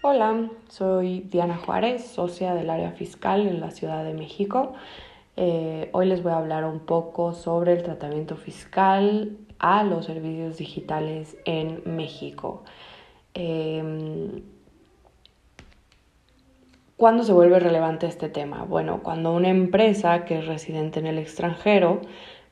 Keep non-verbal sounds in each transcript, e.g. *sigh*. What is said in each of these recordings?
Hola, soy Diana Juárez, socia del área fiscal en la Ciudad de México. Eh, hoy les voy a hablar un poco sobre el tratamiento fiscal a los servicios digitales en México. Em, ¿Cuándo se vuelve relevante este tema? Bueno, cuando una empresa que es residente en el extranjero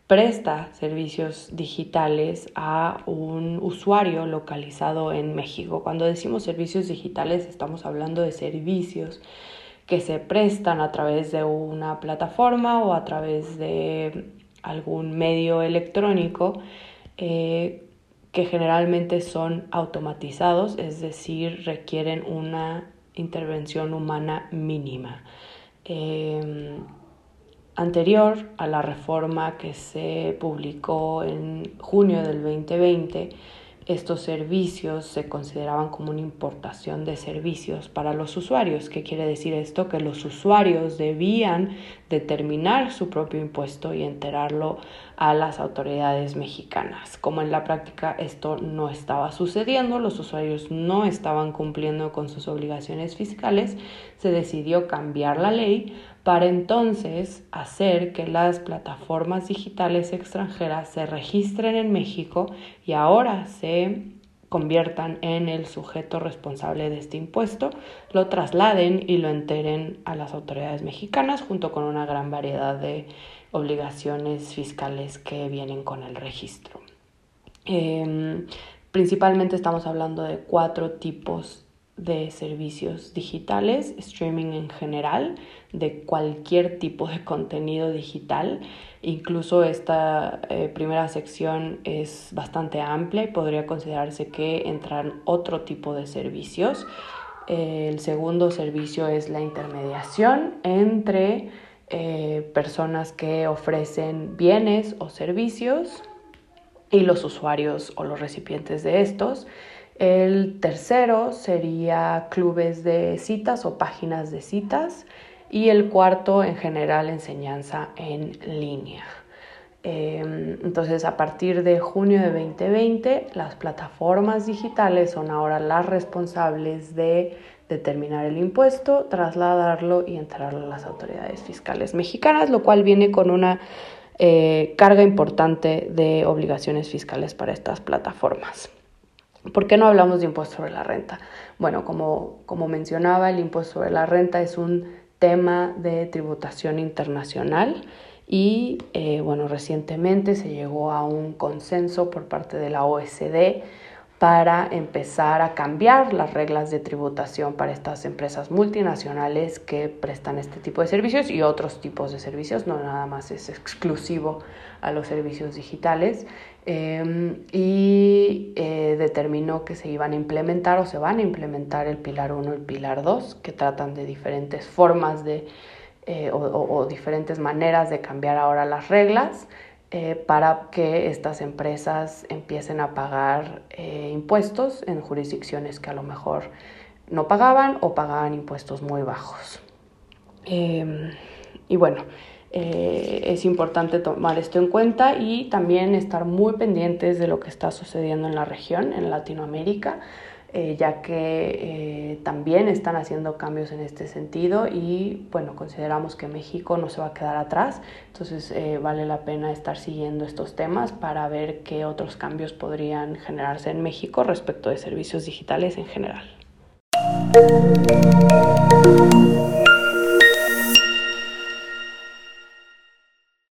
presta servicios digitales a un usuario localizado en México. Cuando decimos servicios digitales estamos hablando de servicios que se prestan a través de una plataforma o a través de algún medio electrónico eh, que generalmente son automatizados, es decir, requieren una intervención humana mínima. Em, anterior a la reforma que se publicó en junio del 2020, estos servicios se consideraban como una importación de servicios para los usuarios. ¿Qué quiere decir esto? Que los usuarios debían determinar su propio impuesto y enterarlo a las autoridades mexicanas. Como en la práctica esto no estaba sucediendo, los usuarios no estaban cumpliendo con sus obligaciones fiscales, se decidió cambiar la ley para entonces hacer que las plataformas digitales extranjeras se registren en México y ahora se conviertan en el sujeto responsable de este impuesto, lo trasladen y lo enteren a las autoridades mexicanas junto con una gran variedad de obligaciones fiscales que vienen con el registro. Em, principalmente estamos hablando de cuatro tipos de servicios digitales, streaming en general, de cualquier tipo de *laughs* contenido digital. Incluso esta eh, primera sección es bastante amplia y podría considerarse que entran otro tipo de servicios. el segundo servicio es la intermediación entre eh, personas que ofrecen bienes o servicios y los usuarios o los recipientes de estos. El tercero sería clubes de citas o páginas de citas. Y el cuarto, en general, enseñanza en línea. Em, entonces, a partir de junio de 2020, las plataformas digitales son ahora las responsables de determinar el impuesto, trasladarlo y entrarlo a las autoridades fiscales mexicanas, lo cual viene con una eh, carga importante de obligaciones fiscales para estas plataformas. ¿Por qué no hablamos de impuesto sobre la renta? Bueno, como, como mencionaba, el impuesto sobre la renta es un tema de tributación internacional y eh, bueno, recientemente se llegó a un consenso por parte de la OSD para empezar a cambiar las reglas de tributación para estas empresas multinacionales que prestan este tipo de servicios y otros tipos de servicios, no nada más es exclusivo a los servicios digitales. Em, y determinó que se iban a implementar o se van a implementar el pilar 1 y el pilar 2, que tratan de diferentes formas de, eh, o diferentes maneras de cambiar ahora las reglas. Eh, para que estas empresas empiecen a pagar eh, impuestos en jurisdicciones que a lo mejor no pagaban o pagaban impuestos muy bajos. Em, y bueno, eh, es importante tomar esto en cuenta y también estar muy pendientes de lo que está sucediendo en la región, en Latinoamérica. Eh, ya que eh, también están haciendo cambios en este sentido y bueno, consideramos que México no se va a quedar atrás, entonces eh, vale la pena estar siguiendo estos temas para ver qué otros cambios podrían generarse en México respecto de servicios digitales en general.